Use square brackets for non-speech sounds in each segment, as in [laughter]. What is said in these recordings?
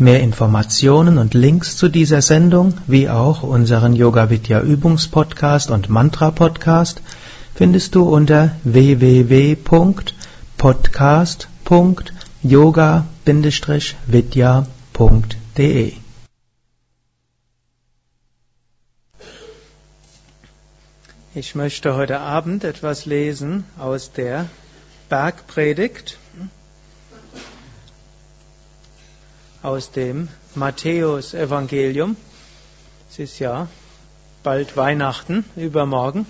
Mehr Informationen und Links zu dieser Sendung, wie auch unseren Yoga Vidya Übungspodcast und Mantra Podcast findest du unter www.podcast.yoga-vidya.de. Ich möchte heute Abend etwas lesen aus der Bergpredigt aus dem Matthäus-Evangelium. Es ist ja bald Weihnachten, übermorgen.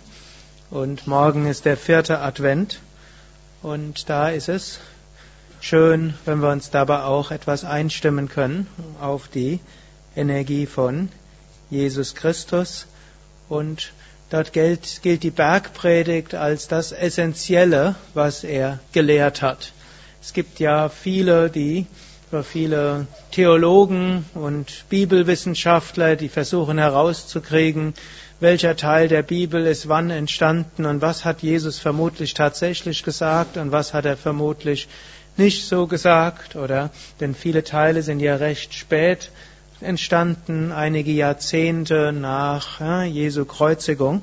Und morgen ist der vierte Advent. Und da ist es schön, wenn wir uns dabei auch etwas einstimmen können auf die Energie von Jesus Christus. Und dort gilt, gilt die Bergpredigt als das Essentielle, was er gelehrt hat. Es gibt ja viele, die über viele Theologen und Bibelwissenschaftler, die versuchen herauszukriegen, welcher Teil der Bibel ist wann entstanden und was hat Jesus vermutlich tatsächlich gesagt und was hat er vermutlich nicht so gesagt, oder? Denn viele Teile sind ja recht spät entstanden, einige Jahrzehnte nach ja, Jesu Kreuzigung.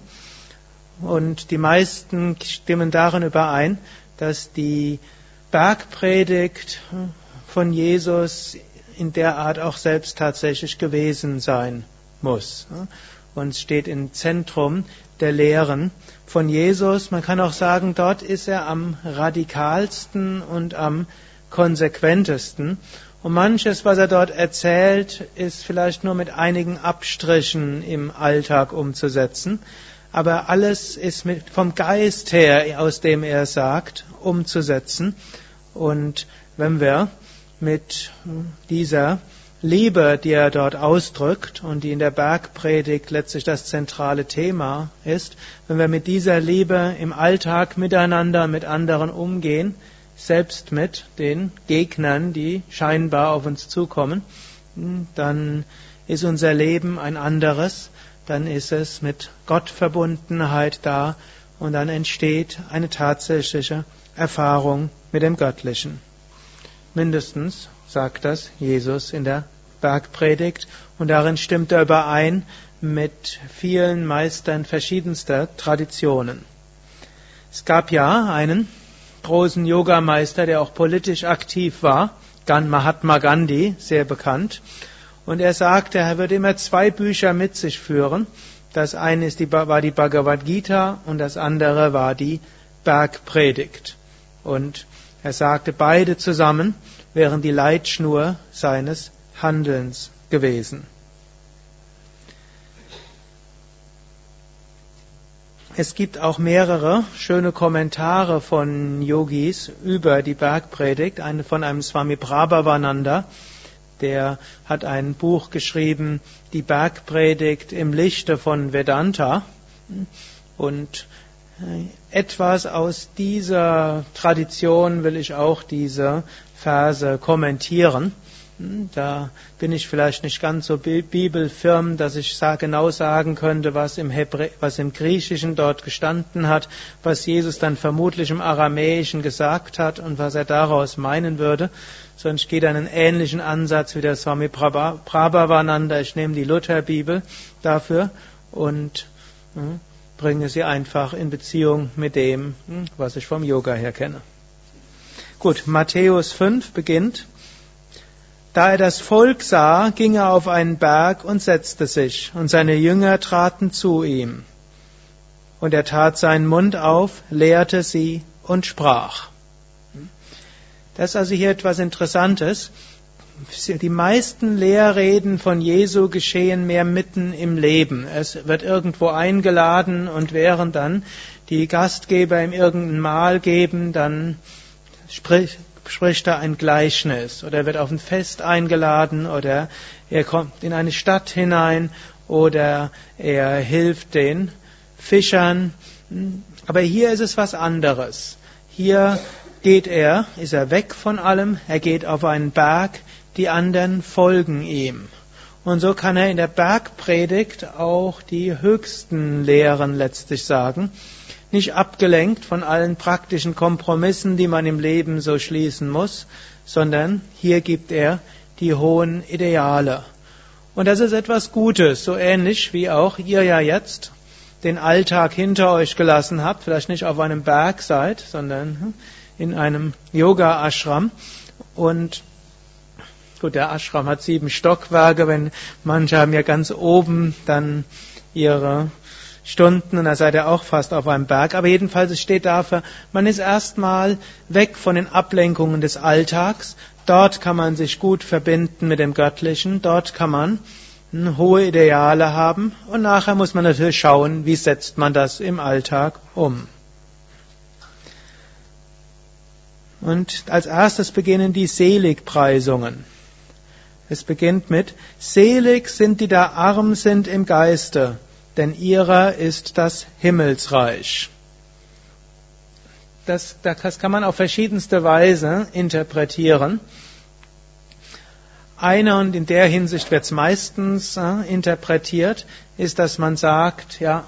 Und die meisten stimmen darin überein, dass die Bergpredigt von Jesus in der Art auch selbst tatsächlich gewesen sein muss. Und steht im Zentrum der Lehren von Jesus. Man kann auch sagen, dort ist er am radikalsten und am konsequentesten. Und manches, was er dort erzählt, ist vielleicht nur mit einigen Abstrichen im Alltag umzusetzen. Aber alles ist mit, vom Geist her, aus dem er sagt, umzusetzen. Und wenn wir mit dieser Liebe, die er dort ausdrückt und die in der Bergpredigt letztlich das zentrale Thema ist, wenn wir mit dieser Liebe im Alltag miteinander mit anderen umgehen, selbst mit den Gegnern, die scheinbar auf uns zukommen, dann ist unser Leben ein anderes, dann ist es mit Gottverbundenheit da und dann entsteht eine tatsächliche Erfahrung mit dem Göttlichen. Mindestens sagt das Jesus in der Bergpredigt und darin stimmt er überein mit vielen Meistern verschiedenster Traditionen. Es gab ja einen großen Yogameister, der auch politisch aktiv war, Mahatma Gandhi, sehr bekannt. Und er sagte, er würde immer zwei Bücher mit sich führen. Das eine ist die, war die Bhagavad Gita und das andere war die Bergpredigt. Und er sagte, beide zusammen wären die Leitschnur seines Handelns gewesen. Es gibt auch mehrere schöne Kommentare von Yogis über die Bergpredigt. Eine von einem Swami Prabhavananda, der hat ein Buch geschrieben, die Bergpredigt im Lichte von Vedanta. Und etwas aus dieser Tradition will ich auch diese Verse kommentieren. Hm, da bin ich vielleicht nicht ganz so bibelfirm, dass ich genau sagen könnte, was im, Hebrä was im Griechischen dort gestanden hat, was Jesus dann vermutlich im Aramäischen gesagt hat und was er daraus meinen würde, sondern ich gehe dann einen ähnlichen Ansatz wie der Swami Prabhavananda. Ich nehme die Lutherbibel dafür und hm, bringe sie einfach in Beziehung mit dem, hm, was ich vom Yoga her kenne. Gut, Matthäus 5 beginnt. Da er das Volk sah, ging er auf einen Berg und setzte sich, und seine Jünger traten zu ihm. Und er tat seinen Mund auf, lehrte sie und sprach. Das ist also hier etwas Interessantes die meisten Lehrreden von Jesu geschehen mehr mitten im Leben. Es wird irgendwo eingeladen und während dann die Gastgeber ihm irgendein Mahl geben, dann sprich, spricht er ein Gleichnis oder er wird auf ein Fest eingeladen oder er kommt in eine Stadt hinein oder er hilft den Fischern. Aber hier ist es was anderes. Hier geht er, ist er weg von allem, er geht auf einen Berg, die anderen folgen ihm. Und so kann er in der Bergpredigt auch die höchsten Lehren letztlich sagen, nicht abgelenkt von allen praktischen Kompromissen, die man im Leben so schließen muss, sondern hier gibt er die hohen Ideale. Und das ist etwas Gutes, so ähnlich wie auch ihr ja jetzt den Alltag hinter euch gelassen habt, vielleicht nicht auf einem Berg seid, sondern in einem Yoga-Ashram und Gut, der Ashram hat sieben Stockwerke, wenn manche haben ja ganz oben dann ihre Stunden und da seid ihr auch fast auf einem Berg. Aber jedenfalls es steht dafür, man ist erstmal weg von den Ablenkungen des Alltags. Dort kann man sich gut verbinden mit dem Göttlichen. Dort kann man hohe Ideale haben. Und nachher muss man natürlich schauen, wie setzt man das im Alltag um. Und als erstes beginnen die Seligpreisungen. Es beginnt mit, Selig sind die da arm sind im Geiste, denn ihrer ist das Himmelsreich. Das, das kann man auf verschiedenste Weise interpretieren. Einer, und in der Hinsicht wird es meistens äh, interpretiert, ist, dass man sagt, ja,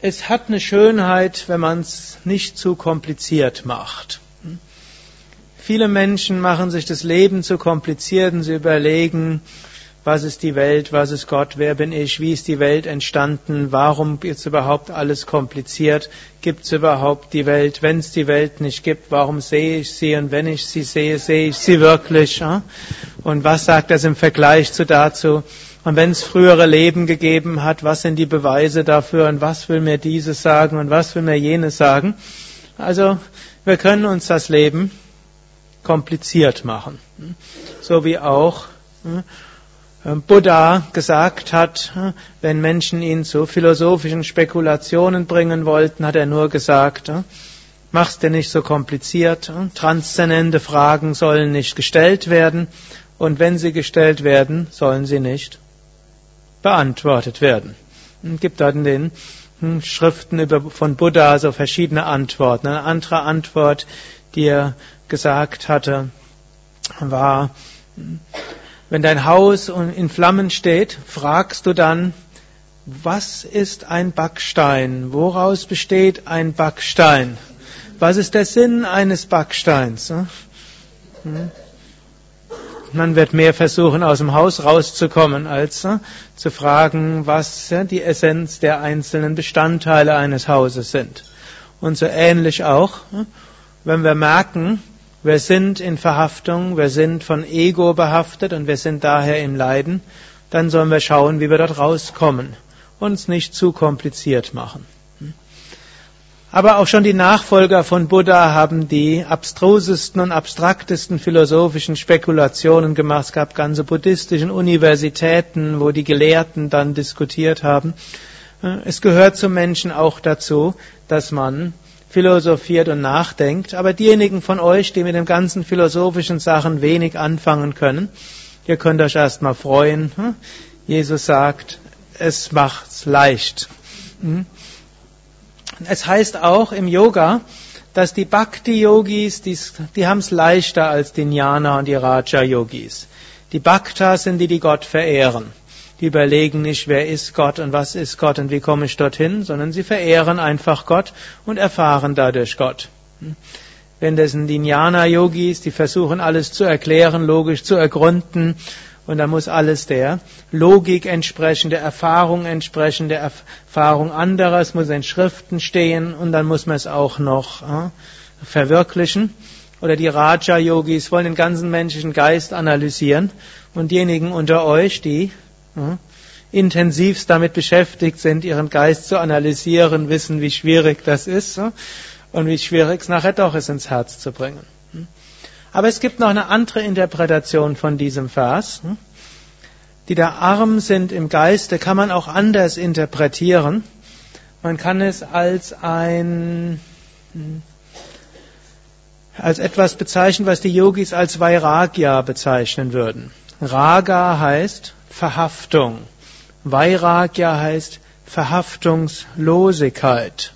es hat eine Schönheit, wenn man es nicht zu kompliziert macht. Viele Menschen machen sich das Leben zu kompliziert und sie überlegen, was ist die Welt, was ist Gott, wer bin ich, wie ist die Welt entstanden, warum ist überhaupt alles kompliziert, gibt es überhaupt die Welt, wenn es die Welt nicht gibt, warum sehe ich sie und wenn ich sie sehe, sehe ich sie wirklich und was sagt das im Vergleich zu dazu und wenn es frühere Leben gegeben hat, was sind die Beweise dafür und was will mir dieses sagen und was will mir jenes sagen. Also wir können uns das Leben kompliziert machen. So wie auch hm, Buddha gesagt hat, hm, wenn Menschen ihn zu philosophischen Spekulationen bringen wollten, hat er nur gesagt, hm, mach's dir nicht so kompliziert, transzendente Fragen sollen nicht gestellt werden und wenn sie gestellt werden, sollen sie nicht beantwortet werden. Es gibt in den Schriften von Buddha so verschiedene Antworten. Eine andere Antwort, die er gesagt hatte, war, wenn dein Haus in Flammen steht, fragst du dann, was ist ein Backstein? Woraus besteht ein Backstein? Was ist der Sinn eines Backsteins? Hm? Man wird mehr versuchen, aus dem Haus rauszukommen, als zu fragen, was die Essenz der einzelnen Bestandteile eines Hauses sind. Und so ähnlich auch, wenn wir merken, wir sind in Verhaftung, wir sind von Ego behaftet und wir sind daher im Leiden. Dann sollen wir schauen, wie wir dort rauskommen. Uns nicht zu kompliziert machen. Aber auch schon die Nachfolger von Buddha haben die abstrusesten und abstraktesten philosophischen Spekulationen gemacht. Es gab ganze buddhistischen Universitäten, wo die Gelehrten dann diskutiert haben. Es gehört zum Menschen auch dazu, dass man philosophiert und nachdenkt. Aber diejenigen von euch, die mit den ganzen philosophischen Sachen wenig anfangen können, ihr könnt euch erstmal freuen. Hm? Jesus sagt, es macht's leicht. Hm? Es heißt auch im Yoga, dass die Bhakti-Yogis, die, die haben es leichter als die Jnana und die Raja-Yogis. Die Bhaktas sind die, die Gott verehren. Die überlegen nicht, wer ist Gott und was ist Gott und wie komme ich dorthin, sondern sie verehren einfach Gott und erfahren dadurch Gott. Wenn das sind die Jnana-Yogis, die versuchen alles zu erklären, logisch zu ergründen, und da muss alles der Logik entsprechen, der Erfahrung entsprechen, der Erfahrung anderer, es muss in Schriften stehen und dann muss man es auch noch äh, verwirklichen. Oder die Raja-Yogis wollen den ganzen menschlichen Geist analysieren und diejenigen unter euch, die intensivst damit beschäftigt sind, ihren Geist zu analysieren, wissen, wie schwierig das ist und wie schwierig es nachher doch ist, ins Herz zu bringen. Aber es gibt noch eine andere Interpretation von diesem Vers. Die da arm sind im Geiste, kann man auch anders interpretieren. Man kann es als ein, als etwas bezeichnet, was die Yogis als Vairagya bezeichnen würden. Raga heißt Verhaftung. Vairagya heißt Verhaftungslosigkeit.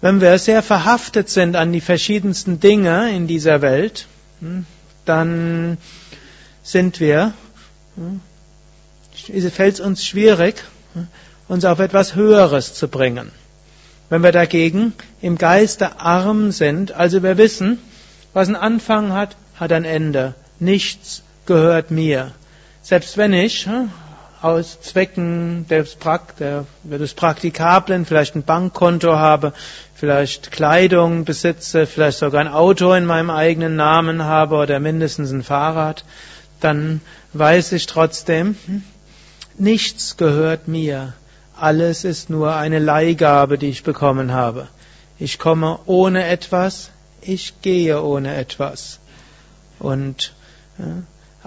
Wenn wir sehr verhaftet sind an die verschiedensten Dinge in dieser Welt, hm, dann sind wir, hm, fällt es uns schwierig, hm, uns auf etwas Höheres zu bringen. Wenn wir dagegen im Geiste arm sind, also wir wissen, was einen Anfang hat, hat ein Ende. Nichts gehört mir. Selbst wenn ich aus Zwecken des, des Praktikablen vielleicht ein Bankkonto habe, vielleicht Kleidung besitze, vielleicht sogar ein Auto in meinem eigenen Namen habe oder mindestens ein Fahrrad, dann weiß ich trotzdem, hm, nichts gehört mir. Alles ist nur eine Leihgabe, die ich bekommen habe. Ich komme ohne etwas, ich gehe ohne etwas. Und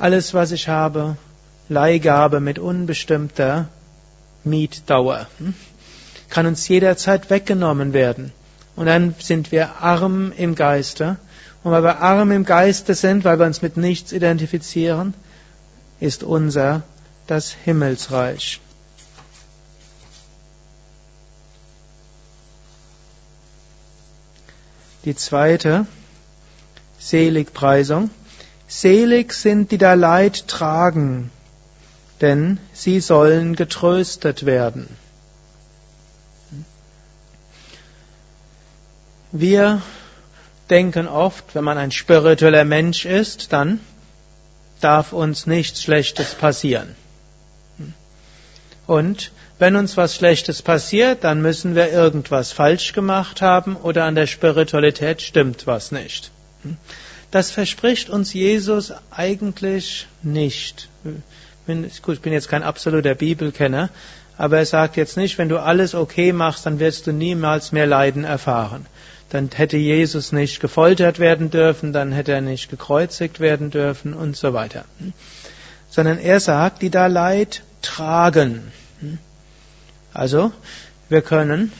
alles, was ich habe, Leihgabe mit unbestimmter Mietdauer. Hm? Kann uns jederzeit weggenommen werden. Und dann sind wir arm im Geiste. Und weil wir arm im Geiste sind, weil wir uns mit nichts identifizieren, ist unser das Himmelsreich. Die zweite Seligpreisung. Selig sind, die da Leid tragen, denn sie sollen getröstet werden. Wir denken oft, wenn man ein spiritueller Mensch ist, dann darf uns nichts Schlechtes passieren. Und wenn uns was Schlechtes passiert, dann müssen wir irgendwas falsch gemacht haben oder an der Spiritualität stimmt was nicht. Das verspricht uns Jesus eigentlich nicht gut, ich bin jetzt kein absoluter Bibelkenner, aber er sagt jetzt nicht, wenn du alles okay machst, dann wirst du niemals mehr Leiden erfahren. Dann hätte Jesus nicht gefoltert werden dürfen, dann hätte er nicht gekreuzigt werden dürfen und so weiter. Sondern er sagt, die da Leid tragen. Also, wir können,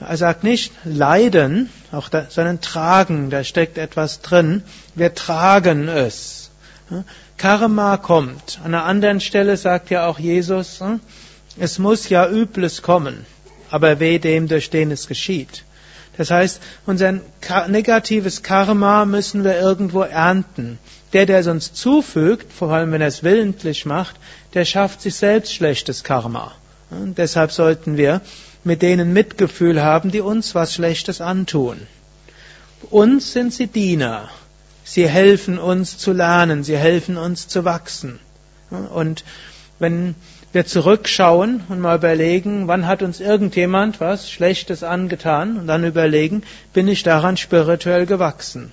er sagt nicht leiden, auch da, sondern tragen, da steckt etwas drin. Wir tragen es. Karma kommt. An einer anderen Stelle sagt ja auch Jesus, es muss ja Übles kommen, aber weh dem, durch den es geschieht. Das heißt, unser negatives Karma müssen wir irgendwo ernten. Der, der es uns zufügt, vor allem wenn er es willentlich macht, der schafft sich selbst schlechtes Karma. Und deshalb sollten wir mit denen Mitgefühl haben, die uns was Schlechtes antun. Uns sind sie Diener. Sie helfen uns zu lernen, sie helfen uns zu wachsen. Und wenn wir zurückschauen und mal überlegen, wann hat uns irgendjemand was Schlechtes angetan und dann überlegen, bin ich daran spirituell gewachsen.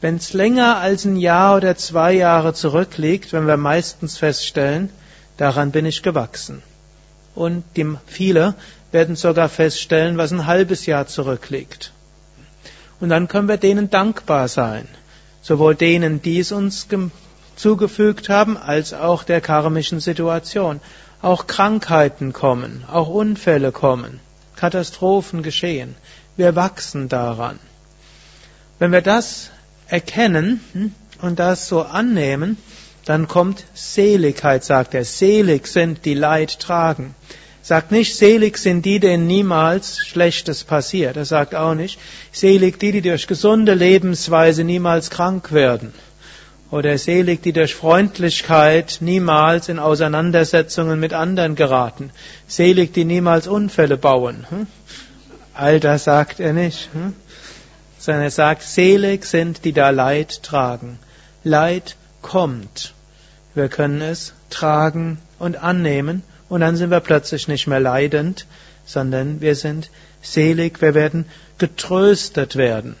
Wenn es länger als ein Jahr oder zwei Jahre zurückliegt, wenn wir meistens feststellen, daran bin ich gewachsen. Und die, viele werden sogar feststellen, was ein halbes Jahr zurückliegt. Und dann können wir denen dankbar sein sowohl denen, die es uns zugefügt haben, als auch der karmischen Situation. Auch Krankheiten kommen, auch Unfälle kommen, Katastrophen geschehen. Wir wachsen daran. Wenn wir das erkennen hm, und das so annehmen, dann kommt Seligkeit, sagt er. Selig sind die Leid tragen. Sagt nicht, selig sind die, denen niemals Schlechtes passiert. Er sagt auch nicht, selig die, die durch gesunde Lebensweise niemals krank werden. Oder selig die durch Freundlichkeit niemals in Auseinandersetzungen mit anderen geraten. Selig die niemals Unfälle bauen. Hm? All das sagt er nicht. Hm? Sondern er sagt, selig sind die da Leid tragen. Leid kommt. Wir können es tragen und annehmen und dann sind wir plötzlich nicht mehr leidend, sondern wir sind selig, wir werden getröstet werden.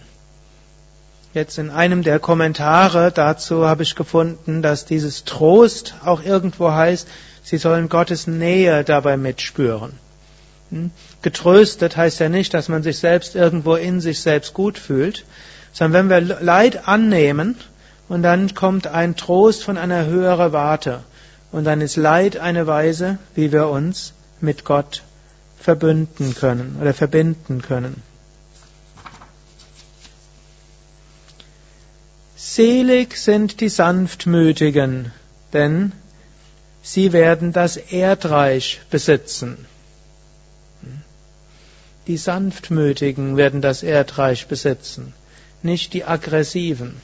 Jetzt in einem der Kommentare dazu habe ich gefunden, dass dieses Trost auch irgendwo heißt, sie sollen Gottes Nähe dabei mitspüren. Hm? Getröstet heißt ja nicht, dass man sich selbst irgendwo in sich selbst gut fühlt, sondern wenn wir Leid annehmen und dann kommt ein Trost von einer höheren Warte, und dann ist Leid eine Weise, wie wir uns mit Gott verbünden können oder verbinden können. Selig sind die Sanftmütigen, denn sie werden das Erdreich besitzen. Die Sanftmütigen werden das Erdreich besitzen, nicht die Aggressiven.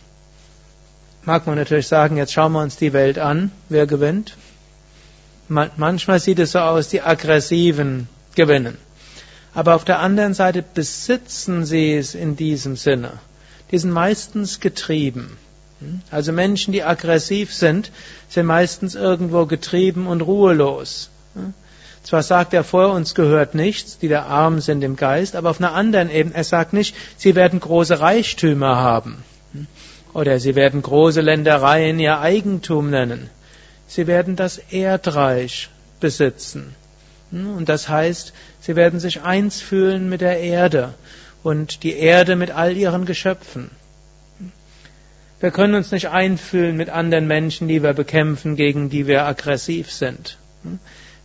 Mag man natürlich sagen, jetzt schauen wir uns die Welt an, wer gewinnt? Manchmal sieht es so aus, die Aggressiven gewinnen. Aber auf der anderen Seite besitzen sie es in diesem Sinne. Die sind meistens getrieben. Also Menschen, die aggressiv sind, sind meistens irgendwo getrieben und ruhelos. Zwar sagt er, vor uns gehört nichts, die da arm sind im Geist, aber auf einer anderen Ebene, er sagt nicht, sie werden große Reichtümer haben. Oder sie werden große Ländereien ihr Eigentum nennen. Sie werden das Erdreich besitzen. Und das heißt, sie werden sich eins fühlen mit der Erde und die Erde mit all ihren Geschöpfen. Wir können uns nicht einfühlen mit anderen Menschen, die wir bekämpfen, gegen die wir aggressiv sind.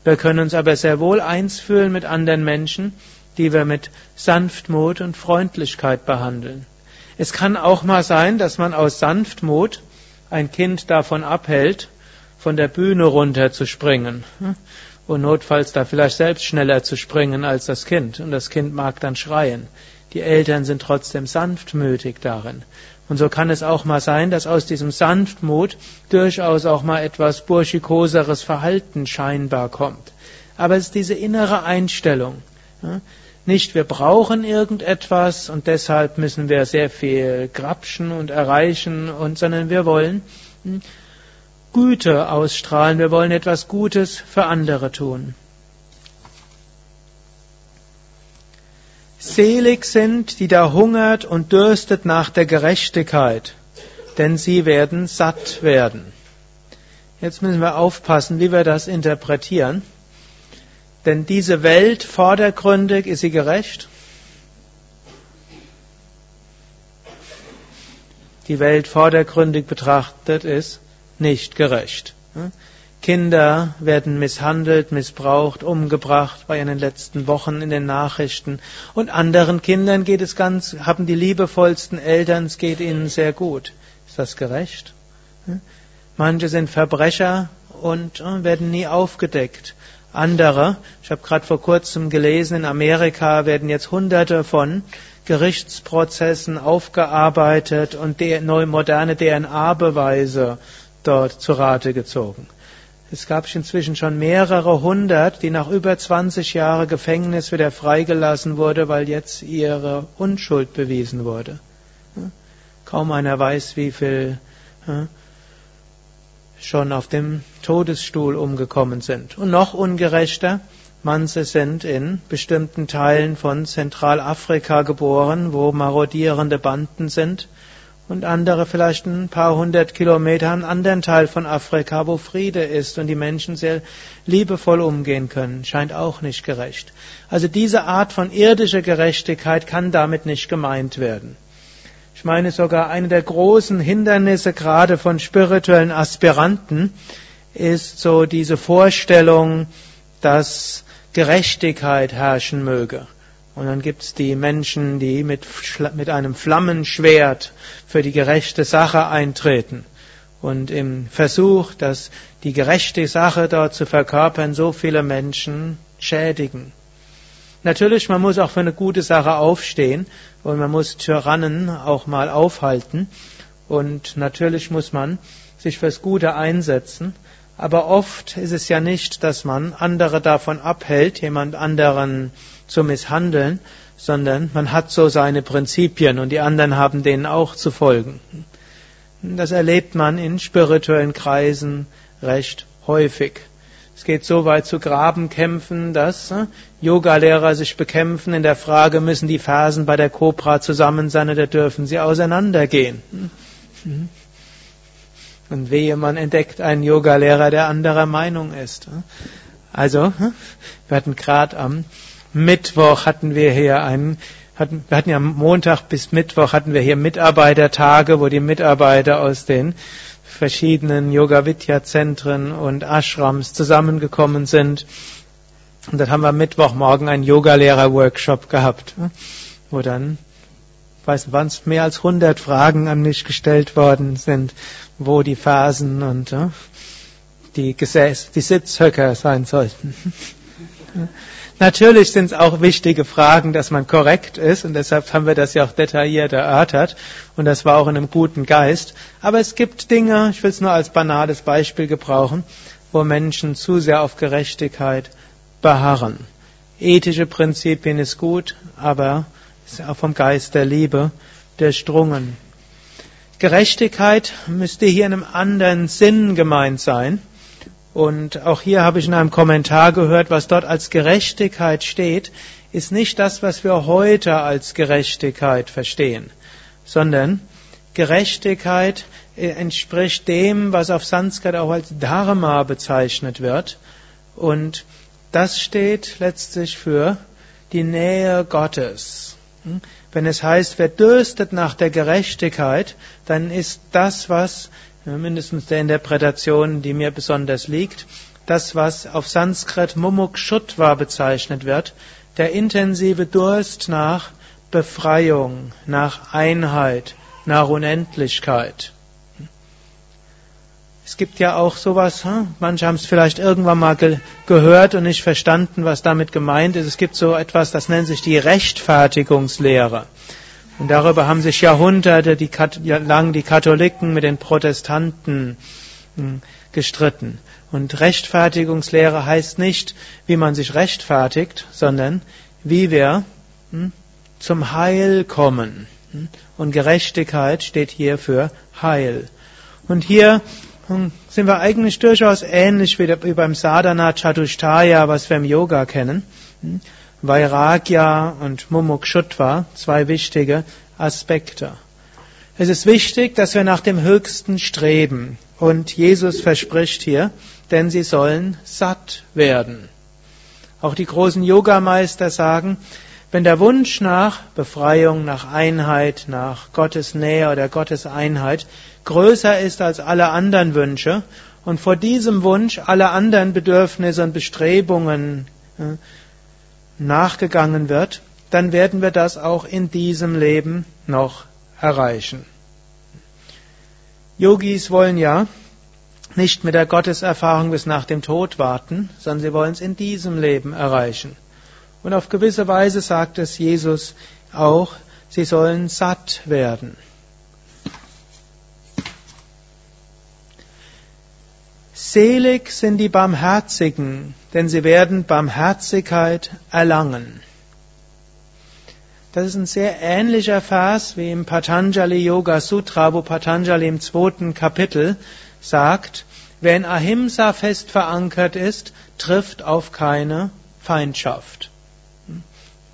Wir können uns aber sehr wohl eins fühlen mit anderen Menschen, die wir mit Sanftmut und Freundlichkeit behandeln. Es kann auch mal sein, dass man aus Sanftmut ein Kind davon abhält, von der Bühne runter zu springen und notfalls da vielleicht selbst schneller zu springen als das Kind und das Kind mag dann schreien. Die Eltern sind trotzdem sanftmütig darin. Und so kann es auch mal sein, dass aus diesem Sanftmut durchaus auch mal etwas burschikoseres Verhalten scheinbar kommt. Aber es ist diese innere Einstellung. Nicht, wir brauchen irgendetwas und deshalb müssen wir sehr viel grapschen und erreichen, und, sondern wir wollen hm, Güte ausstrahlen, wir wollen etwas Gutes für andere tun. Selig sind, die da hungert und dürstet nach der Gerechtigkeit, denn sie werden satt werden. Jetzt müssen wir aufpassen, wie wir das interpretieren. Denn diese Welt vordergründig, ist sie gerecht? Die Welt vordergründig betrachtet ist nicht gerecht. Kinder werden misshandelt, missbraucht, umgebracht bei in den letzten Wochen in den Nachrichten. Und anderen Kindern geht es ganz, haben die liebevollsten Eltern, es geht ihnen sehr gut. Ist das gerecht? Manche sind Verbrecher und äh, werden nie aufgedeckt. Andere, ich habe gerade vor kurzem gelesen, in Amerika werden jetzt Hunderte von Gerichtsprozessen aufgearbeitet und neue moderne DNA-Beweise dort zu Rate gezogen. Es gab inzwischen schon mehrere hundert, die nach über 20 Jahren Gefängnis wieder freigelassen wurde, weil jetzt ihre Unschuld bewiesen wurde. Kaum einer weiß, wie viel schon auf dem Todesstuhl umgekommen sind. Und noch ungerechter, manche sind in bestimmten Teilen von Zentralafrika geboren, wo marodierende Banden sind und andere vielleicht ein paar hundert Kilometer einen anderen Teil von Afrika, wo Friede ist und die Menschen sehr liebevoll umgehen können. Scheint auch nicht gerecht. Also diese Art von irdischer Gerechtigkeit kann damit nicht gemeint werden. Ich meine sogar, eine der großen Hindernisse gerade von spirituellen Aspiranten ist so diese Vorstellung, dass Gerechtigkeit herrschen möge. Und dann gibt's die Menschen, die mit, mit einem Flammenschwert für die gerechte Sache eintreten. Und im Versuch, dass die gerechte Sache dort zu verkörpern, so viele Menschen schädigen. Natürlich, man muss auch für eine gute Sache aufstehen und man muss Tyrannen auch mal aufhalten. Und natürlich muss man sich fürs Gute einsetzen. Aber oft ist es ja nicht, dass man andere davon abhält, jemand anderen zu misshandeln, sondern man hat so seine Prinzipien und die anderen haben denen auch zu folgen. Das erlebt man in spirituellen Kreisen recht häufig. Es geht so weit zu Grabenkämpfen, dass äh, Yogalehrer sich bekämpfen in der Frage, müssen die Fersen bei der Kobra zusammen sein oder dürfen sie auseinandergehen. Und wehe, man entdeckt einen Yogalehrer, der anderer Meinung ist. Also, wir hatten gerade am Mittwoch hatten wir hier einen, hatten, wir hatten ja Montag bis Mittwoch hatten wir hier Mitarbeitertage, wo die Mitarbeiter aus den verschiedenen Yoga Vidya Zentren und Ashrams zusammengekommen sind. Und dann haben wir Mittwochmorgen einen Yogalehrer Workshop gehabt, wo dann weiß nicht, wann es mehr als 100 Fragen an mich gestellt worden sind, wo die Fersen und äh, die Gesäß, die Sitzhöcker sein sollten. [laughs] Natürlich sind es auch wichtige Fragen, dass man korrekt ist und deshalb haben wir das ja auch detailliert erörtert und das war auch in einem guten Geist. Aber es gibt Dinge, ich will es nur als banales Beispiel gebrauchen, wo Menschen zu sehr auf Gerechtigkeit beharren. Ethische Prinzipien ist gut, aber ist auch vom Geist der Liebe durchdrungen. Gerechtigkeit müsste hier in einem anderen Sinn gemeint sein. Und auch hier habe ich in einem Kommentar gehört, was dort als Gerechtigkeit steht, ist nicht das, was wir heute als Gerechtigkeit verstehen, sondern Gerechtigkeit äh, entspricht dem, was auf Sanskrit auch als Dharma bezeichnet wird. Und das steht letztlich für die Nähe Gottes. Hm? Wenn es heißt, wer dürstet nach der Gerechtigkeit, dann ist das, was mindestens der Interpretation, die mir besonders liegt, das, was auf Sanskrit Mumukshutva bezeichnet wird, der intensive Durst nach Befreiung, nach Einheit, nach Unendlichkeit. Es gibt ja auch sowas, hm? manche haben es vielleicht irgendwann mal ge gehört und nicht verstanden, was damit gemeint ist. Es gibt so etwas, das nennt sich die Rechtfertigungslehre. Und darüber haben sich Jahrhunderte die, lang die Katholiken mit den Protestanten hm, gestritten. Und Rechtfertigungslehre heißt nicht, wie man sich rechtfertigt, sondern wie wir hm, zum Heil kommen. Hm. Und Gerechtigkeit steht hier für Heil. Und hier sind wir eigentlich durchaus ähnlich wie beim Sadhana Chatushtaya, was wir im Yoga kennen. Vairagya und Mumukshutva, zwei wichtige Aspekte. Es ist wichtig, dass wir nach dem Höchsten streben. Und Jesus verspricht hier, denn sie sollen satt werden. Auch die großen Yogameister sagen, wenn der Wunsch nach Befreiung, nach Einheit, nach Gottes Nähe oder Gottes Einheit größer ist als alle anderen Wünsche und vor diesem Wunsch alle anderen Bedürfnisse und Bestrebungen äh, nachgegangen wird, dann werden wir das auch in diesem Leben noch erreichen. Yogis wollen ja nicht mit der Gotteserfahrung bis nach dem Tod warten, sondern sie wollen es in diesem Leben erreichen. Und auf gewisse Weise sagt es Jesus auch, sie sollen satt werden. Selig sind die Barmherzigen, denn sie werden Barmherzigkeit erlangen. Das ist ein sehr ähnlicher Vers wie im Patanjali Yoga Sutra, wo Patanjali im zweiten Kapitel sagt, wer in Ahimsa fest verankert ist, trifft auf keine Feindschaft.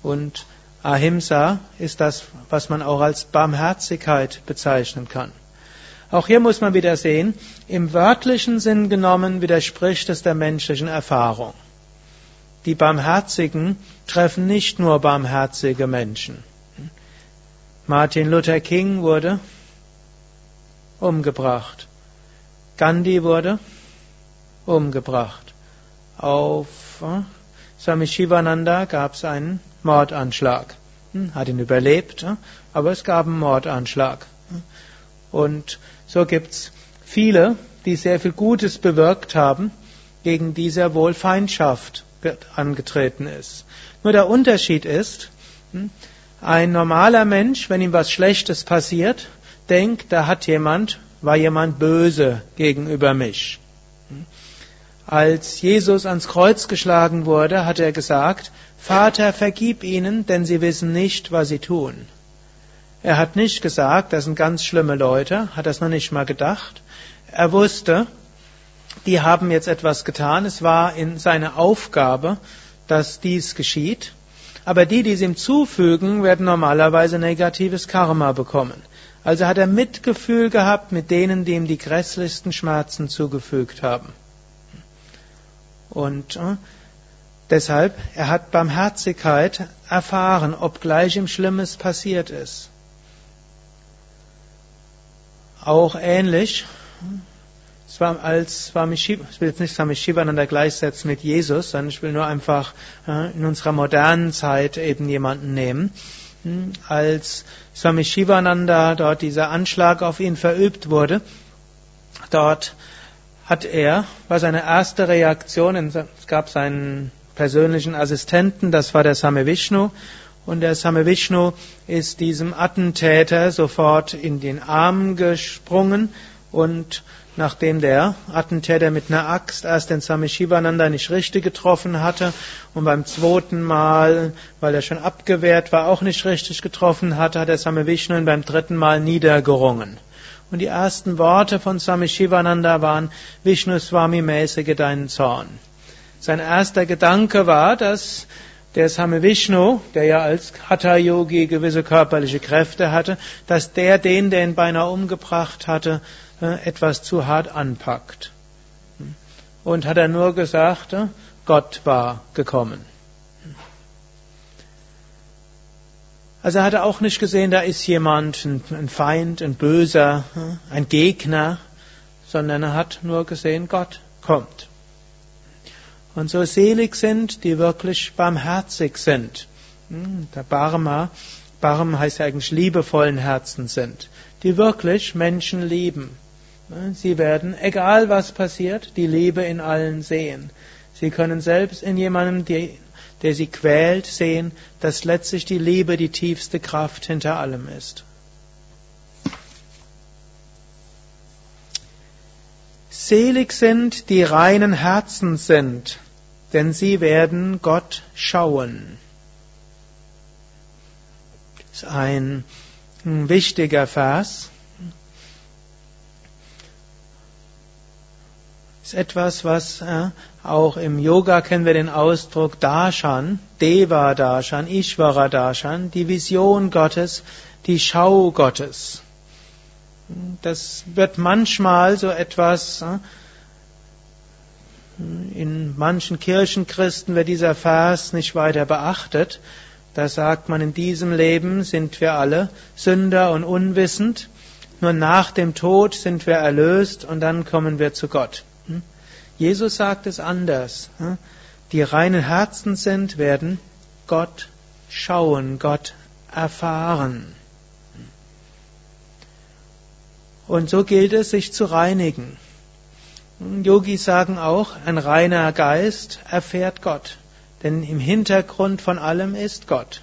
Und Ahimsa ist das, was man auch als Barmherzigkeit bezeichnen kann. Auch hier muss man wieder sehen, im wörtlichen Sinn genommen widerspricht es der menschlichen Erfahrung. Die Barmherzigen treffen nicht nur barmherzige Menschen. Martin Luther King wurde umgebracht. Gandhi wurde umgebracht. Auf äh, Swami Shivananda gab es einen Mordanschlag. Hm, hat ihn überlebt, äh, aber es gab einen Mordanschlag. Und so gibt's viele, die sehr viel Gutes bewirkt haben, gegen die sehr wohl Feindschaft angetreten ist. Nur der Unterschied ist, hm, ein normaler Mensch, wenn ihm was Schlechtes passiert, denkt, da hat jemand, war jemand böse gegenüber mich. Hm. Als Jesus ans Kreuz geschlagen wurde, hat er gesagt, Vater, vergib ihnen, denn sie wissen nicht, was sie tun. Er hat nicht gesagt, das sind ganz schlimme Leute, hat das noch nicht mal gedacht. Er wusste, die haben jetzt etwas getan, es war in seine Aufgabe, dass dies geschieht. Aber die, die es ihm zufügen, werden normalerweise negatives Karma bekommen. Also hat er Mitgefühl gehabt mit denen, die ihm die grässlichsten Schmerzen zugefügt haben. Und äh, deshalb, er hat Barmherzigkeit erfahren, obgleich ihm Schlimmes passiert ist. Auch ähnlich, als Swami Shiva, ich will jetzt nicht Swami Shivananda gleichsetzen mit Jesus, sondern ich will nur einfach äh, in unserer modernen Zeit eben jemanden nehmen. hm, als Swami Shivananda dort dieser Anschlag auf ihn verübt wurde, dort hat er, war seine erste Reaktion, es gab seinen persönlichen Assistenten, das war der Same Vishnu, und der Same Vishnu ist diesem Attentäter sofort in den Arm gesprungen und nachdem der Attentäter mit einer Axt erst den Same Shivananda nicht richtig getroffen hatte und beim zweiten Mal, weil er schon abgewehrt war, auch nicht richtig getroffen hatte, hat der Same Vishnu ihn beim dritten Mal niedergerungen. Und die ersten Worte von Same Shivananda waren, Vishnu Swami mäßige deinen Zorn. Sein erster Gedanke war, dass der Same Vishnu, der ja als Hatha Yogi gewisse körperliche Kräfte hatte, dass der den, der ihn beinahe umgebracht hatte, äh, etwas zu hart anpackt. Und hat er nur gesagt, äh, Gott war gekommen. Also er hatte auch nicht gesehen, da ist jemand, ein Feind, ein Böser, äh, ein Gegner, sondern er hat nur gesehen, Gott kommt und so selig sind, die wirklich barmherzig sind. Hm, der Barma, Barm heißt ja eigentlich liebevollen Herzen sind, die wirklich Menschen lieben. Hm, sie werden, egal was passiert, die Liebe in allen sehen. Sie können selbst in jemandem, der sie quält, sehen, dass letztlich die Liebe die tiefste Kraft hinter allem ist. Selig sind, die reinen Herzen sind, denn sie werden Gott schauen. Das ist ein wichtiger Vers. Das ist etwas, was äh, auch im Yoga kennen wir den Ausdruck Darshan, Deva Darshan, Ishvara Darshan, die Vision Gottes, die Schau Gottes. Das wird manchmal so etwas äh, in manchen Kirchenchristen wird dieser Vers nicht weiter beachtet. Da sagt man, in diesem Leben sind wir alle Sünder und unwissend. Nur nach dem Tod sind wir erlöst und dann kommen wir zu Gott. Hm? Jesus sagt es anders. Hm? Die reinen Herzen sind, werden Gott schauen, Gott erfahren. Und so gilt es, sich zu reinigen. Yogis sagen auch, ein reiner Geist erfährt Gott. Denn im Hintergrund von allem ist Gott.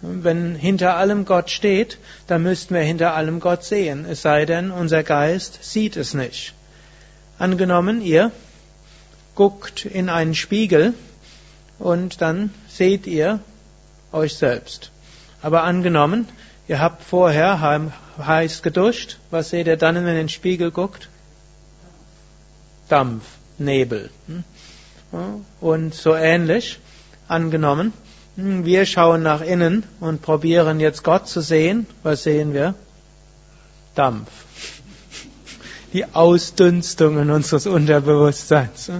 Wenn hinter allem Gott steht, dann müssten wir hinter allem Gott sehen. Es sei denn, unser Geist sieht es nicht. Angenommen, ihr guckt in einen Spiegel und dann seht ihr euch selbst. Aber angenommen, ihr habt vorher heiß geduscht, was seht ihr dann, wenn ihr in den Spiegel guckt? Dampf, Nebel. Hm? Und so ähnlich, angenommen, hm, wir schauen nach innen und probieren jetzt Gott zu sehen. Was sehen wir? Dampf. Die Ausdünstungen unseres Unterbewusstseins.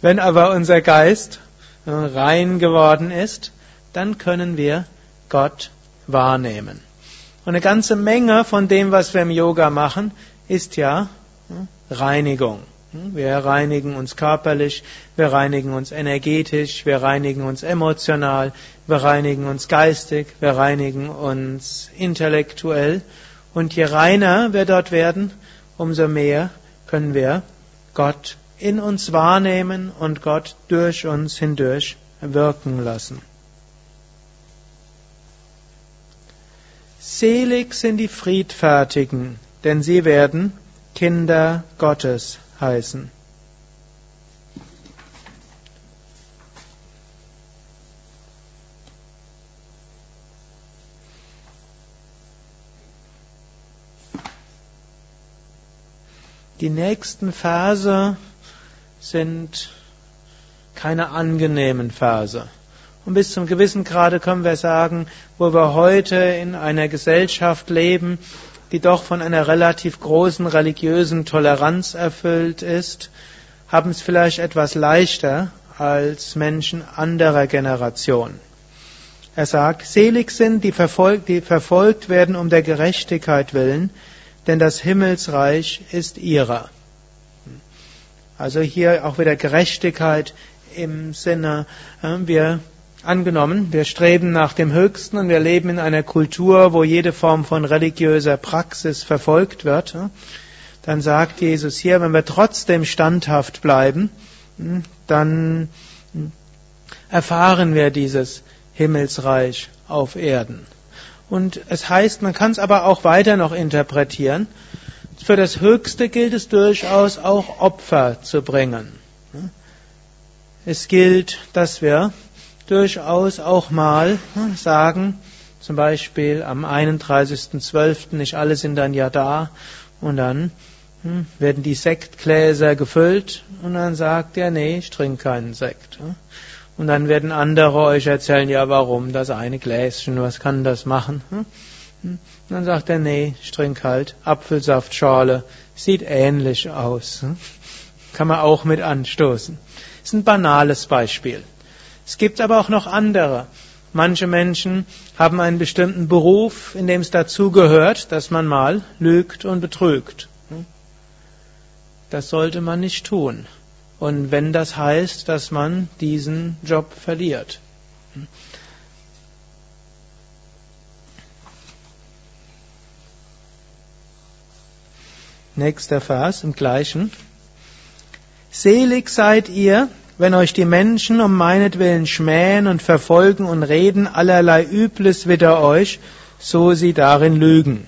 Wenn aber unser Geist rein geworden ist, dann können wir Gott wahrnehmen. Und eine ganze Menge von dem, was wir im Yoga machen, ist ja äh, Reinigung. Wir reinigen uns körperlich, wir reinigen uns energetisch, wir reinigen uns emotional, wir reinigen uns geistig, wir reinigen uns intellektuell. Und je reiner wir dort werden, umso mehr können wir Gott in uns wahrnehmen und Gott durch uns hindurch wirken lassen. Selig sind die Friedfertigen, denn sie werden Kinder Gottes heißen. Die nächsten Verse sind keine angenehmen Verse. Und bis zum gewissen Grade können wir sagen, wo wir heute in einer Gesellschaft leben, die doch von einer relativ großen religiösen Toleranz erfüllt ist, haben es vielleicht etwas leichter als Menschen anderer Generation. Er sagt, selig sind, die verfolgt, die verfolgt werden um der Gerechtigkeit willen, denn das Himmelsreich ist ihrer. Also hier auch wieder Gerechtigkeit im Sinne, äh, wir Angenommen, wir streben nach dem Höchsten und wir leben in einer Kultur, wo jede Form von religiöser Praxis verfolgt wird, dann sagt Jesus hier, wenn wir trotzdem standhaft bleiben, dann erfahren wir dieses Himmelsreich auf Erden. Und es heißt, man kann es aber auch weiter noch interpretieren. Für das Höchste gilt es durchaus auch Opfer zu bringen. Es gilt, dass wir durchaus auch mal hm, sagen, zum Beispiel am 31.12. nicht alle sind dann ja da und dann hm, werden die Sektgläser gefüllt und dann sagt er, nee, ich trinke keinen Sekt. Hm. Und dann werden andere euch erzählen, ja warum, das eine Gläschen, was kann das machen? Und dann sagt er, nee, ich trinke halt Apfelsaftschorle, sieht ähnlich aus. Kann man auch mit anstoßen. Ist ein banales Beispiel. Es gibt aber auch noch andere. Manche Menschen haben einen bestimmten Beruf, in dem es dazugehört, dass man mal lügt und betrügt. Das sollte man nicht tun. Und wenn das heißt, dass man diesen Job verliert. Nächster Vers im gleichen. Selig seid ihr, wenn euch die Menschen um meinetwillen schmähen und verfolgen und reden allerlei Übles wider euch, so sie darin lügen.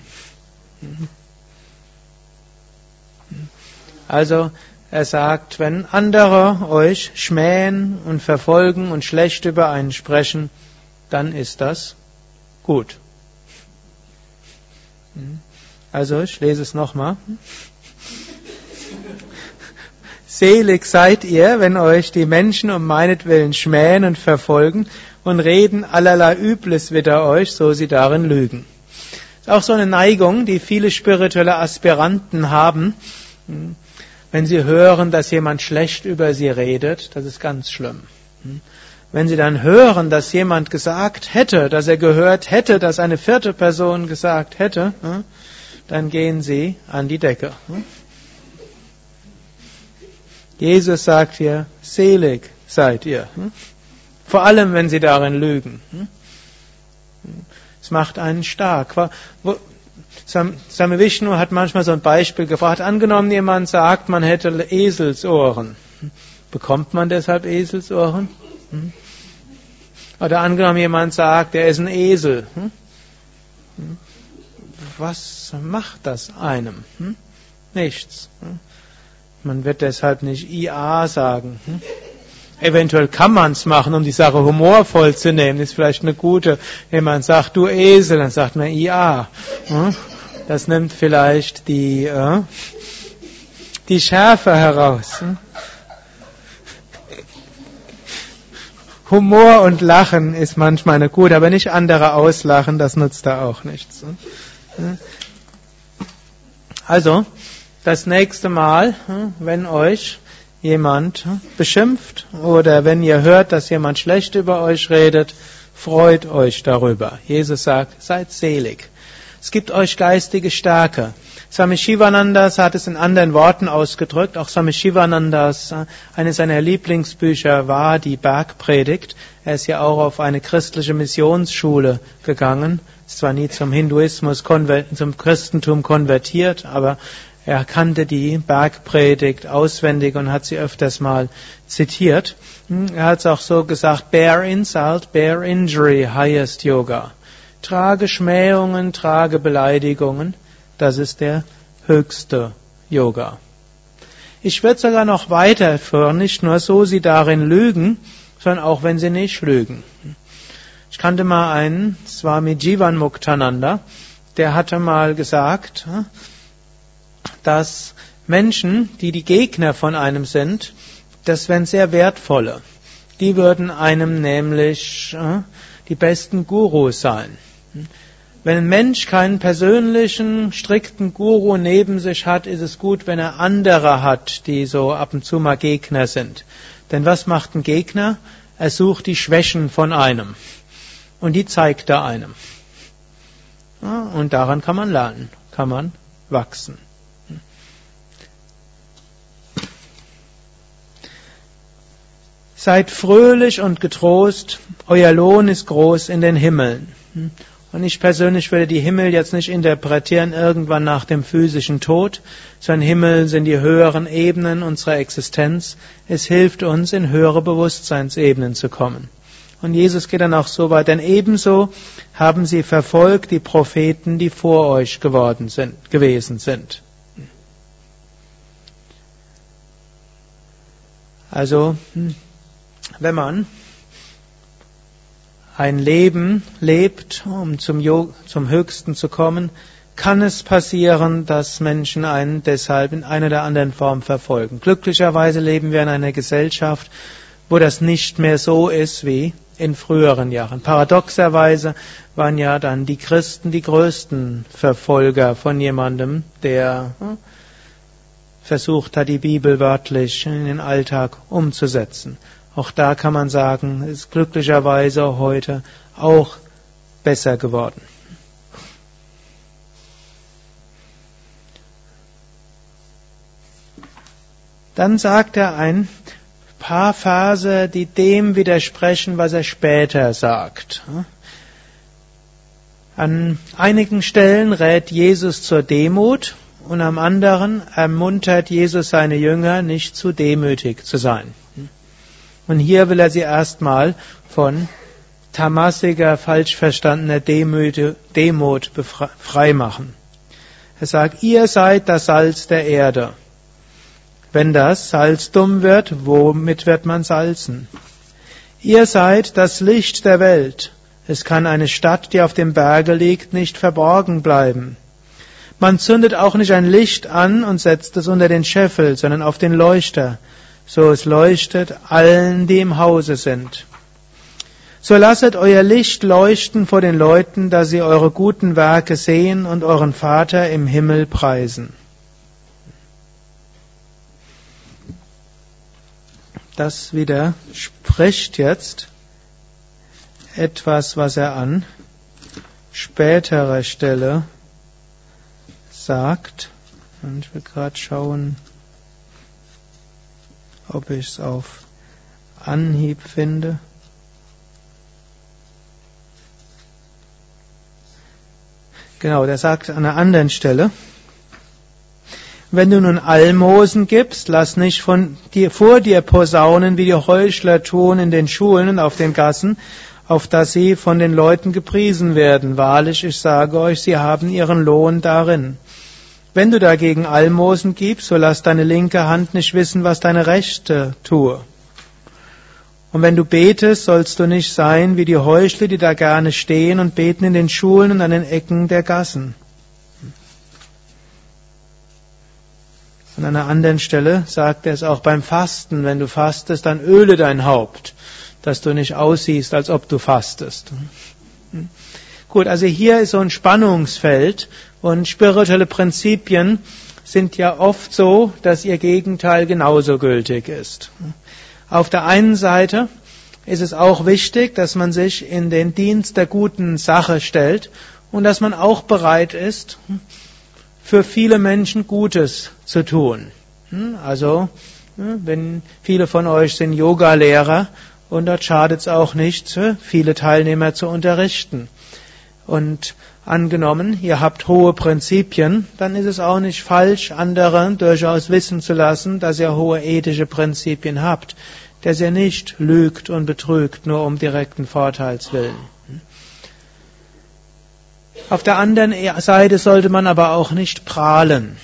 Also er sagt, wenn andere euch schmähen und verfolgen und schlecht über einen sprechen, dann ist das gut. Also ich lese es nochmal. Selig seid ihr, wenn euch die Menschen um meinetwillen schmähen und verfolgen und reden allerlei Übles wider euch, so sie darin lügen. Das ist auch so eine Neigung, die viele spirituelle Aspiranten haben. Wenn sie hören, dass jemand schlecht über sie redet, das ist ganz schlimm. Wenn sie dann hören, dass jemand gesagt hätte, dass er gehört hätte, dass eine vierte Person gesagt hätte, dann gehen sie an die Decke. Jesus sagt hier, selig seid ihr. Hm? Vor allem, wenn sie darin lügen. Hm? Es macht einen stark. Same Vishnu hat manchmal so ein Beispiel gefragt. Angenommen, jemand sagt, man hätte Eselsohren. Hm? Bekommt man deshalb Eselsohren? Oder angenommen, jemand sagt, er ist ein Esel. Was macht das einem? Nichts. Man wird deshalb nicht IA sagen. Hm? Eventuell kann man es machen, um die Sache humorvoll zu nehmen. Ist vielleicht eine gute. Wenn man sagt, du Esel, dann sagt man IA. Hm? Das nimmt vielleicht die, äh, die Schärfe heraus. Hm? Humor und Lachen ist manchmal eine gute, aber nicht andere auslachen, das nutzt da auch nichts. Hm? Also, das nächste Mal, hm, wenn euch jemand hm, beschimpft oder wenn ihr hört, dass jemand schlecht über euch redet, freut euch darüber. Jesus sagt, seid selig. Es gibt euch geistige Stärke. Swami Shivanandas hat es in anderen Worten ausgedrückt. Auch Swami Shivanandas, äh, eines seiner Lieblingsbücher war die Bergpredigt. Er ist ja auch auf eine christliche Missionsschule gegangen. Ist zwar nie zum Hinduismus, zum Christentum konvertiert, aber er kannte die Bergpredigt auswendig und hat sie öfters mal zitiert. Hm, er hat es auch so gesagt, bear insult, bear injury, highest Yoga. Trage Schmähungen, trage Beleidigungen, das ist der höchste Yoga. Ich würde sogar noch weiterführen, nicht nur so sie darin lügen, sondern auch wenn sie nicht lügen. Ich kannte mal einen Swami Jivan Muktananda, der hatte mal gesagt, hm, dass Menschen, die die Gegner von einem sind, das wären sehr wertvolle. Die würden einem nämlich äh, die besten Gurus sein. Wenn ein Mensch keinen persönlichen, strikten Guru neben sich hat, ist es gut, wenn er andere hat, die so ab und zu mal Gegner sind. Denn was macht ein Gegner? Er sucht die Schwächen von einem. Und die zeigt er einem. und daran kann man lernen, kann man wachsen. Seid fröhlich und getrost, euer Lohn ist groß in den Himmeln. Und ich persönlich würde die Himmel jetzt nicht interpretieren irgendwann nach dem physischen Tod, sondern Himmel sind die höheren Ebenen unserer Existenz. Es hilft uns, in höhere Bewusstseinsebenen zu kommen. Und Jesus geht dann auch so weit, denn ebenso haben sie verfolgt die Propheten, die vor euch geworden sind, gewesen sind. Also, hm, wenn man ein Leben lebt, um zum, zum Höchsten zu kommen, kann es passieren, dass Menschen einen deshalb in einer oder anderen Form verfolgen. Glücklicherweise leben wir in einer Gesellschaft, wo das nicht mehr so ist wie in früheren Jahren. Paradoxerweise waren ja dann die Christen die größten Verfolger von jemandem, der hm, versucht hat, die Bibel wörtlich in den Alltag umzusetzen. Auch da kann man sagen, ist glücklicherweise heute auch besser geworden. Dann sagt er ein paar Verse, die dem widersprechen, was er später sagt. An einigen Stellen rät Jesus zur Demut und am anderen ermuntert Jesus seine Jünger, nicht zu demütig zu sein. Und hier will er sie erstmal von tamassiger, falsch verstandener Demut freimachen. Er sagt, ihr seid das Salz der Erde. Wenn das Salz dumm wird, womit wird man salzen? Ihr seid das Licht der Welt. Es kann eine Stadt, die auf dem Berge liegt, nicht verborgen bleiben. Man zündet auch nicht ein Licht an und setzt es unter den Scheffel, sondern auf den Leuchter, so es leuchtet allen, die im Hause sind. So lasset euer Licht leuchten vor den Leuten, dass sie eure guten Werke sehen und euren Vater im Himmel preisen. Das widerspricht jetzt etwas, was er an späterer Stelle sagt. Und ich will gerade schauen, ob ich es auf Anhieb finde. Genau, der sagt an einer anderen Stelle, wenn du nun Almosen gibst, lass nicht von dir, vor dir posaunen, wie die Heuchler tun in den Schulen und auf den Gassen, auf dass sie von den Leuten gepriesen werden. Wahrlich, ich sage euch, sie haben ihren Lohn darin. Wenn du dagegen Almosen gibst, so lass deine linke Hand nicht wissen, was deine rechte tue. Und wenn du betest, sollst du nicht sein wie die Heuchler, die da gerne stehen und beten in den Schulen und an den Ecken der Gassen. An einer anderen Stelle sagt er es auch beim Fasten, wenn du fastest, dann öle dein Haupt, dass du nicht aussiehst, als ob du fastest. Gut, also hier ist so ein Spannungsfeld und spirituelle Prinzipien sind ja oft so, dass ihr Gegenteil genauso gültig ist. Auf der einen Seite ist es auch wichtig, dass man sich in den Dienst der guten Sache stellt und dass man auch bereit ist, für viele Menschen Gutes zu tun. Also, wenn viele von euch sind Yoga-Lehrer und dort schadet es auch nicht, viele Teilnehmer zu unterrichten. Und angenommen, ihr habt hohe Prinzipien, dann ist es auch nicht falsch, andere durchaus wissen zu lassen, dass ihr hohe ethische Prinzipien habt, dass ihr nicht lügt und betrügt, nur um direkten Vorteils willen. Auf der anderen Seite sollte man aber auch nicht prahlen.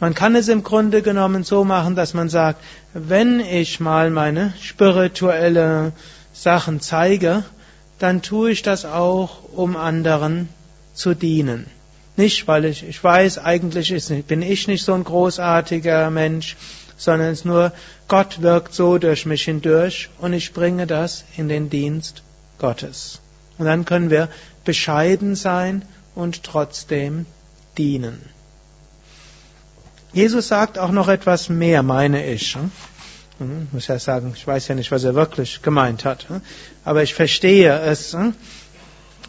Man kann es im Grunde genommen so machen, dass man sagt, wenn ich mal meine spirituelle Sachen zeige, dann tue ich das auch, um anderen zu dienen. Nicht, weil ich, ich weiß, eigentlich ist, bin ich nicht so ein großartiger Mensch, sondern es ist nur, Gott wirkt so durch mich hindurch und ich bringe das in den Dienst Gottes. Und dann können wir bescheiden sein und trotzdem dienen. Jesus sagt auch noch etwas mehr, meine ich. Hm, ich muss ja sagen, ich weiß ja nicht, was er wirklich gemeint hat. Hm, aber ich verstehe es hm,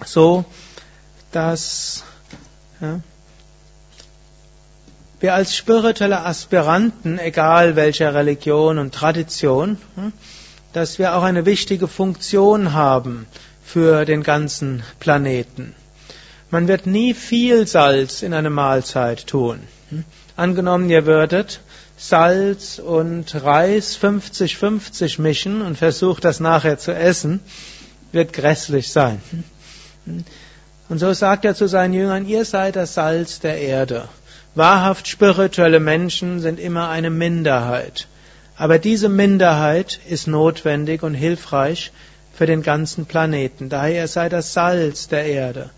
so, dass wir als spirituelle Aspiranten, egal welcher Religion und Tradition, dass wir auch eine wichtige Funktion haben für den ganzen Planeten. Man wird nie viel Salz in eine Mahlzeit tun. Angenommen, ihr würdet Salz und Reis 50-50 mischen und versucht das nachher zu essen, wird grässlich sein. Und so sagt er zu seinen Jüngern, ihr seid das Salz der Erde. Wahrhaft spirituelle Menschen sind immer eine Minderheit. Aber diese Minderheit ist notwendig und hilfreich für den ganzen Planeten. Daher ihr seid das Salz der Erde.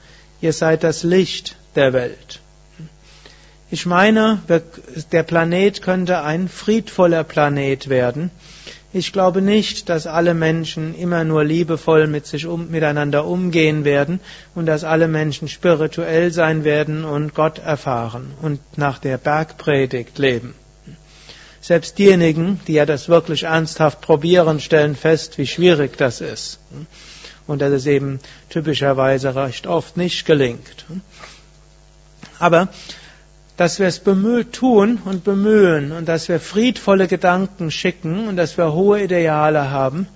Ihr seid das Licht der Welt. Ich meine, der Planet könnte ein friedvoller Planet werden. Ich glaube nicht, dass alle Menschen immer nur liebevoll mit sich um, miteinander umgehen werden und dass alle Menschen spirituell sein werden und Gott erfahren und nach der Bergpredigt leben. Selbst diejenigen, die ja das wirklich ernsthaft probieren, stellen fest, wie schwierig das ist. Und dass es eben typischerweise recht oft nicht gelingt. Aber dass wir es bemüht tun und bemühen und dass wir friedvolle Gedanken schicken und dass wir hohe Ideale haben,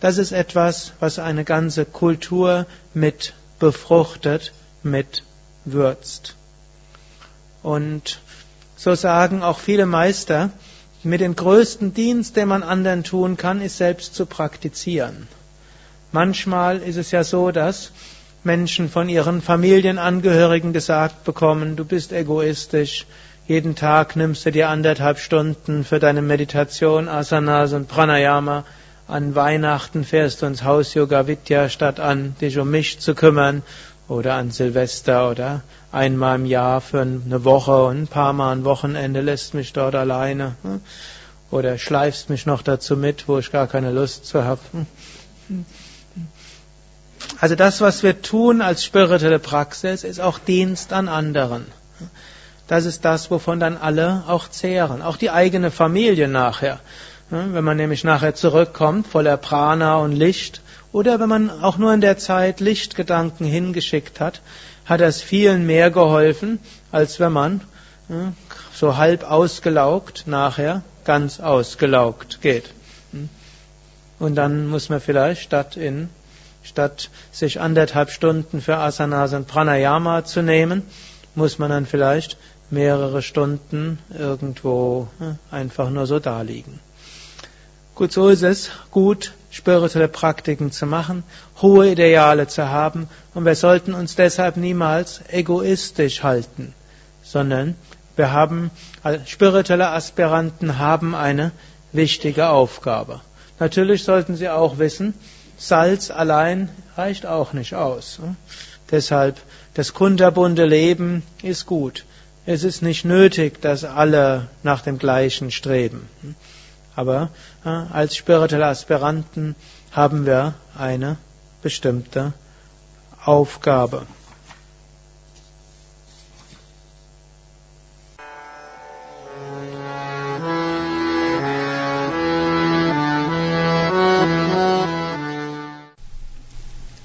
das ist etwas, was eine ganze Kultur mit befruchtet, mit würzt. Und so sagen auch viele Meister, mit dem größten Dienst, den man anderen tun kann, ist selbst zu praktizieren. Manchmal ist es ja so, dass Menschen von ihren Familienangehörigen gesagt bekommen, du bist egoistisch, jeden Tag nimmst du dir anderthalb Stunden für deine Meditation, Asanas und Pranayama. An Weihnachten fährst du ins Haus Yoga Vidya, statt an dich um mich zu kümmern. Oder an Silvester oder einmal im Jahr für eine Woche und ein paar Mal ein Wochenende lässt mich dort alleine. Oder schleifst mich noch dazu mit, wo ich gar keine Lust zu habe. Also das, was wir tun als spirituelle Praxis, ist auch Dienst an anderen. Das ist das, wovon dann alle auch zehren, auch die eigene Familie nachher. Wenn man nämlich nachher zurückkommt, voller Prana und Licht, oder wenn man auch nur in der Zeit Lichtgedanken hingeschickt hat, hat das vielen mehr geholfen, als wenn man so halb ausgelaugt nachher ganz ausgelaugt geht. Und dann muss man vielleicht statt in Statt sich anderthalb Stunden für Asanas und Pranayama zu nehmen, muss man dann vielleicht mehrere Stunden irgendwo ne, einfach nur so daliegen. Gut, so ist es gut, spirituelle Praktiken zu machen, hohe Ideale zu haben und wir sollten uns deshalb niemals egoistisch halten, sondern wir haben, spirituelle Aspiranten haben eine wichtige Aufgabe. Natürlich sollten sie auch wissen, Salz allein reicht auch nicht aus. Deshalb, das kunterbunte Leben ist gut. Es ist nicht nötig, dass alle nach dem Gleichen streben. Aber als spirituelle Aspiranten haben wir eine bestimmte Aufgabe.